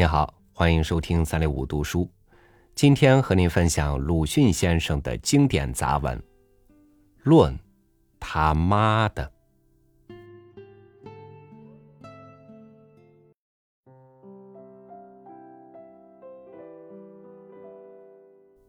你好，欢迎收听三六五读书。今天和您分享鲁迅先生的经典杂文《论他妈的》。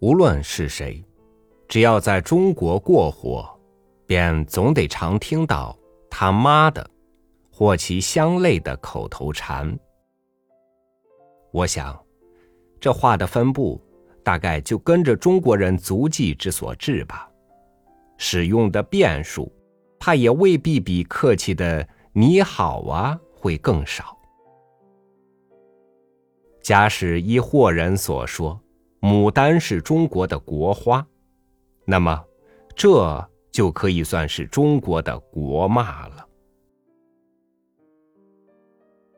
无论是谁，只要在中国过活，便总得常听到“他妈的”或其相类的口头禅。我想，这话的分布大概就跟着中国人足迹之所致吧。使用的变数，怕也未必比客气的“你好啊”会更少。假使依霍人所说。牡丹是中国的国花，那么这就可以算是中国的国骂了。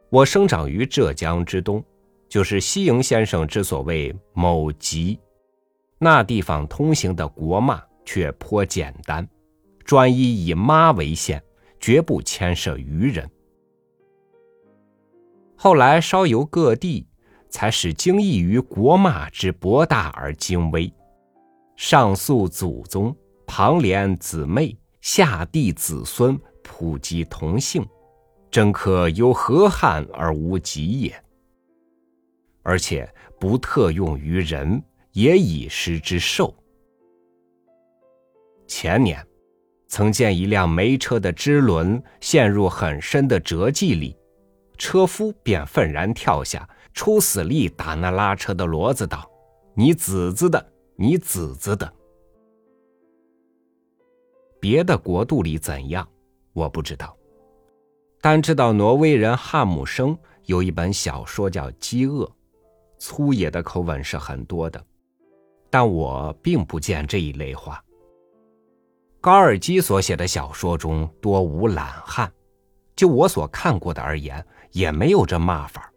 我生长于浙江之东，就是西营先生之所谓某集，那地方通行的国骂却颇简单，专一以妈为限，绝不牵涉渔人。后来稍游各地。才使惊异于国骂之博大而精微，上溯祖宗，旁连姊妹，下弟子孙，普及同姓，真可由河汉而无极也。而且不特用于人，也以食之寿。前年，曾见一辆煤车的支轮陷入很深的折迹里，车夫便愤然跳下。出死力打那拉车的骡子，道：“你子子的，你子子的。”别的国度里怎样，我不知道，但知道挪威人汉姆生有一本小说叫《饥饿》，粗野的口吻是很多的，但我并不见这一类话。高尔基所写的小说中多无懒汉，就我所看过的而言，也没有这骂法。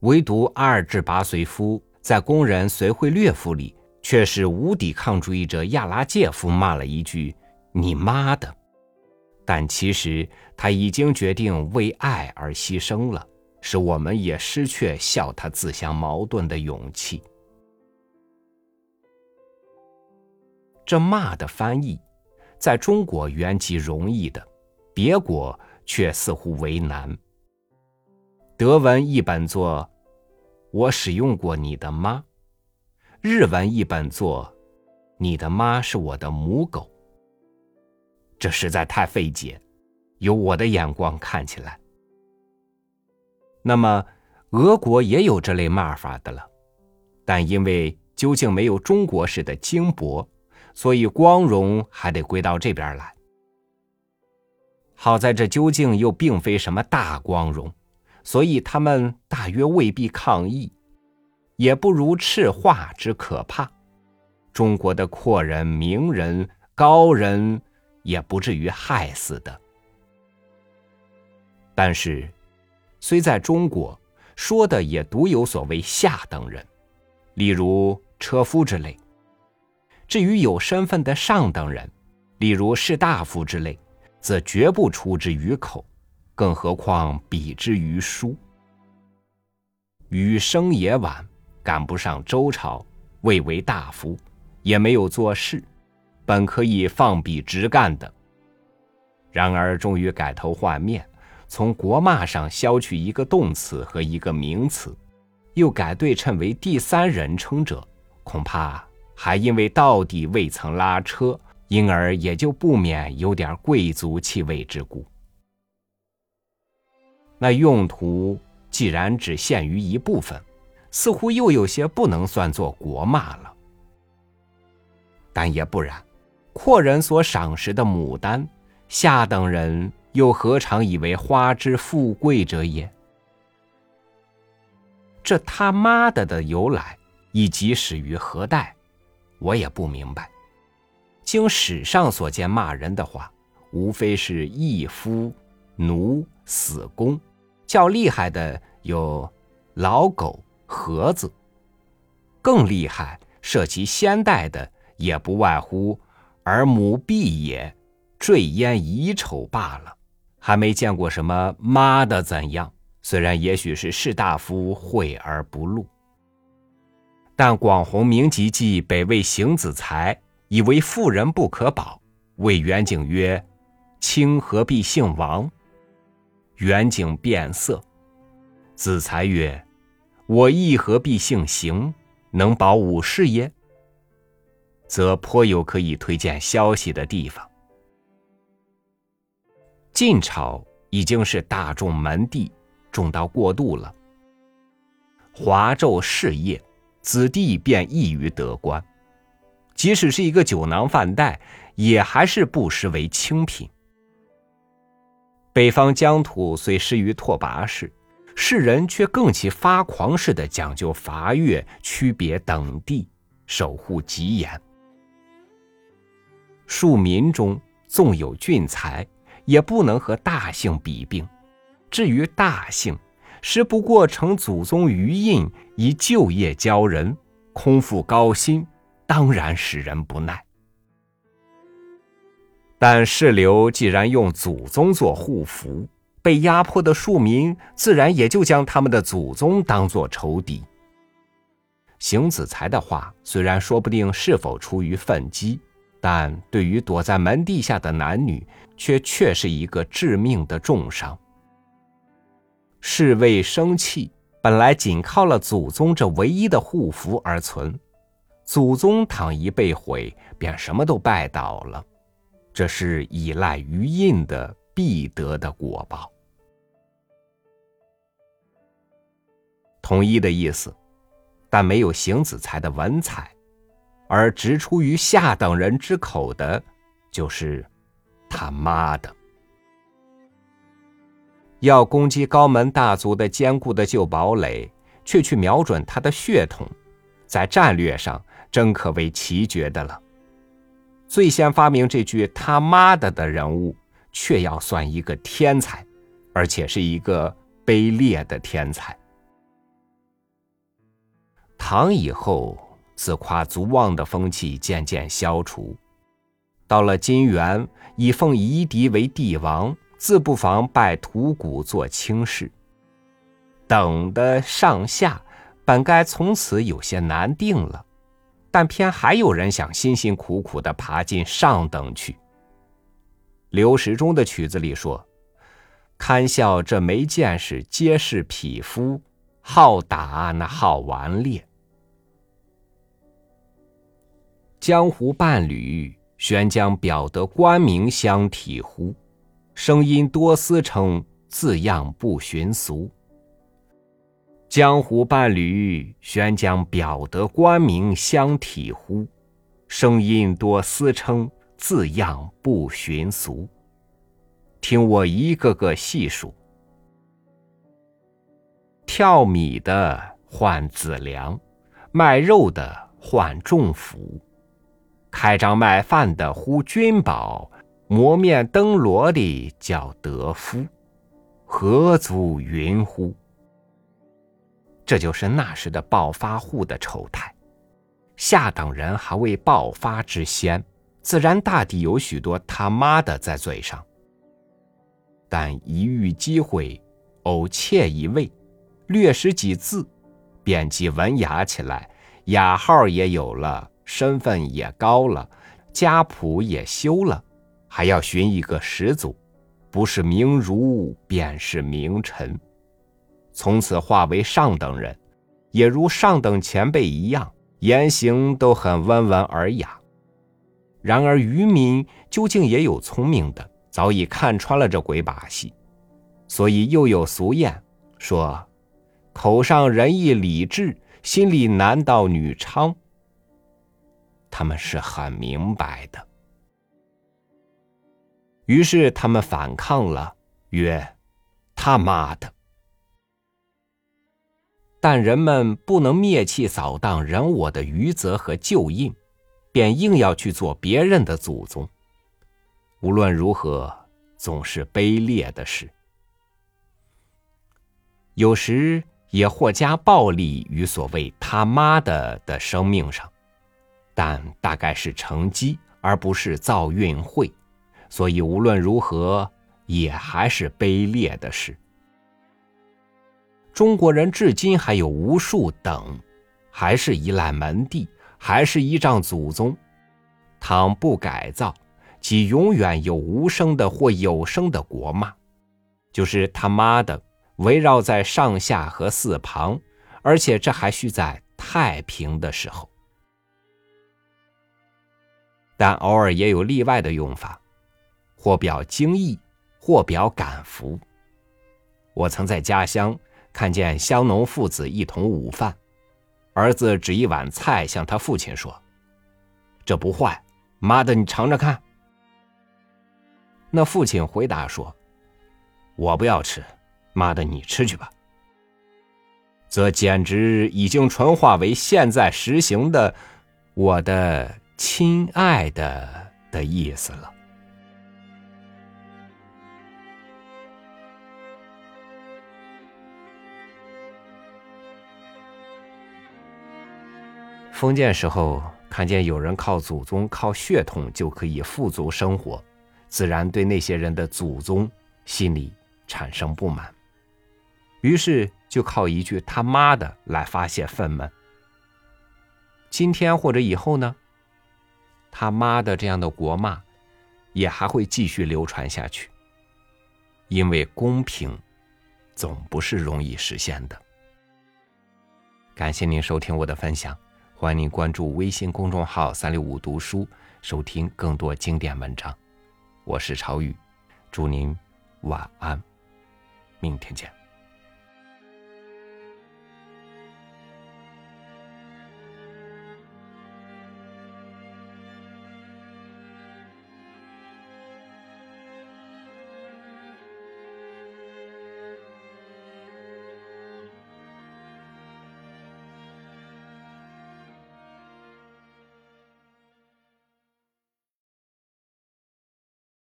唯独阿尔治巴随夫在《工人随会略夫》里，却是无抵抗主义者亚拉介夫骂了一句“你妈的”，但其实他已经决定为爱而牺牲了，使我们也失去笑他自相矛盾的勇气。这骂的翻译，在中国原极容易的，别国却似乎为难。德文译本作。我使用过你的妈，日文译本作，你的妈是我的母狗。这实在太费解，由我的眼光看起来。那么，俄国也有这类骂法的了，但因为究竟没有中国式的精博，所以光荣还得归到这边来。好在这究竟又并非什么大光荣。所以他们大约未必抗议，也不如赤化之可怕。中国的阔人、名人、高人，也不至于害死的。但是，虽在中国说的也独有所谓下等人，例如车夫之类；至于有身份的上等人，例如士大夫之类，则绝不出之于口。更何况比之于书，余生也晚，赶不上周朝，未为大夫，也没有做事，本可以放笔直干的。然而终于改头换面，从国骂上削去一个动词和一个名词，又改对称为第三人称者，恐怕还因为到底未曾拉车，因而也就不免有点贵族气味之故。那用途既然只限于一部分，似乎又有些不能算作国骂了。但也不然，阔人所赏识的牡丹，下等人又何尝以为花之富贵者也？这他妈的的由来，以及始于何代，我也不明白。经史上所见骂人的话，无非是义夫、奴、死公。较厉害的有老狗、盒子，更厉害涉及先代的也不外乎儿母婢也，坠烟遗丑罢了，还没见过什么妈的怎样，虽然也许是士大夫讳而不露，但广弘明即记北魏邢子才以为妇人不可保，谓元景曰：“卿何必姓王？”元景变色。子才曰：“我亦何必姓邢？能保武士耶？”则颇有可以推荐消息的地方。晋朝已经是大众门第，重到过度了。华胄事业，子弟便易于得官。即使是一个酒囊饭袋，也还是不失为清品。北方疆土虽失于拓跋氏，世人却更其发狂似的讲究伐越、区别等地，守护极严。庶民中纵有俊才，也不能和大姓比并。至于大姓，实不过承祖宗余荫，以旧业教人，空负高薪，当然使人不耐。但世流既然用祖宗做护符，被压迫的庶民自然也就将他们的祖宗当作仇敌。邢子才的话，虽然说不定是否出于愤激。但对于躲在门地下的男女，却却是一个致命的重伤。侍卫生气，本来仅靠了祖宗这唯一的护符而存，祖宗倘一被毁，便什么都拜倒了。这是依赖余印的必得的果报。统一的意思，但没有邢子才的文采。而直出于下等人之口的，就是他妈的！要攻击高门大族的坚固的旧堡垒，却去瞄准他的血统，在战略上真可谓奇绝的了。最先发明这句“他妈的”的人物，却要算一个天才，而且是一个卑劣的天才。唐以后。自夸足望的风气渐渐消除，到了金元，以奉夷狄为帝王，自不妨拜吐谷做卿士。等的上下本该从此有些难定了，但偏还有人想辛辛苦苦的爬进上等去。刘时中的曲子里说：“堪笑这没见识，皆是匹夫，好打那好顽劣。”江湖伴侣，宣将表得官名相体乎？声音多思称，字样不寻俗。江湖伴侣，宣将表得官名相体乎？声音多思称，字样不寻俗。听我一个个细数：跳米的换子粮，卖肉的换重府。开张卖饭的呼君宝，磨面灯萝的叫德夫，何足云乎？这就是那时的暴发户的丑态。下等人还未爆发之先，自然大抵有许多他妈的在嘴上。但一遇机会，偶窃一位，略识几字，便即文雅起来，雅号也有了。身份也高了，家谱也修了，还要寻一个始祖，不是名儒便是名臣，从此化为上等人，也如上等前辈一样，言行都很温文尔雅。然而渔民究竟也有聪明的，早已看穿了这鬼把戏，所以又有俗谚说：“口上仁义礼智，心里难道女娼。”他们是很明白的，于是他们反抗了，曰：“他妈的！”但人们不能灭弃扫荡人我的余泽和旧印，便硬要去做别人的祖宗。无论如何，总是卑劣的事。有时也或加暴力于所谓“他妈的”的生命上。但大概是乘机，而不是造运会，所以无论如何，也还是卑劣的事。中国人至今还有无数等，还是依赖门第，还是依仗祖宗。倘不改造，即永远有无声的或有声的国骂，就是他妈的围绕在上下和四旁，而且这还需在太平的时候。但偶尔也有例外的用法，或表惊异，或表感服。我曾在家乡。看见乡农父子一同午饭，儿子指一碗菜向他父亲说：“这不坏，妈的，你尝尝看。”那父亲回答说：“我不要吃，妈的，你吃去吧。”则简直已经纯化为现在实行的“我的亲爱的”的意思了。封建时候，看见有人靠祖宗、靠血统就可以富足生活，自然对那些人的祖宗心里产生不满，于是就靠一句“他妈的”来发泄愤懑。今天或者以后呢，“他妈的”这样的国骂也还会继续流传下去，因为公平总不是容易实现的。感谢您收听我的分享。欢迎您关注微信公众号“三六五读书”，收听更多经典文章。我是朝雨，祝您晚安，明天见。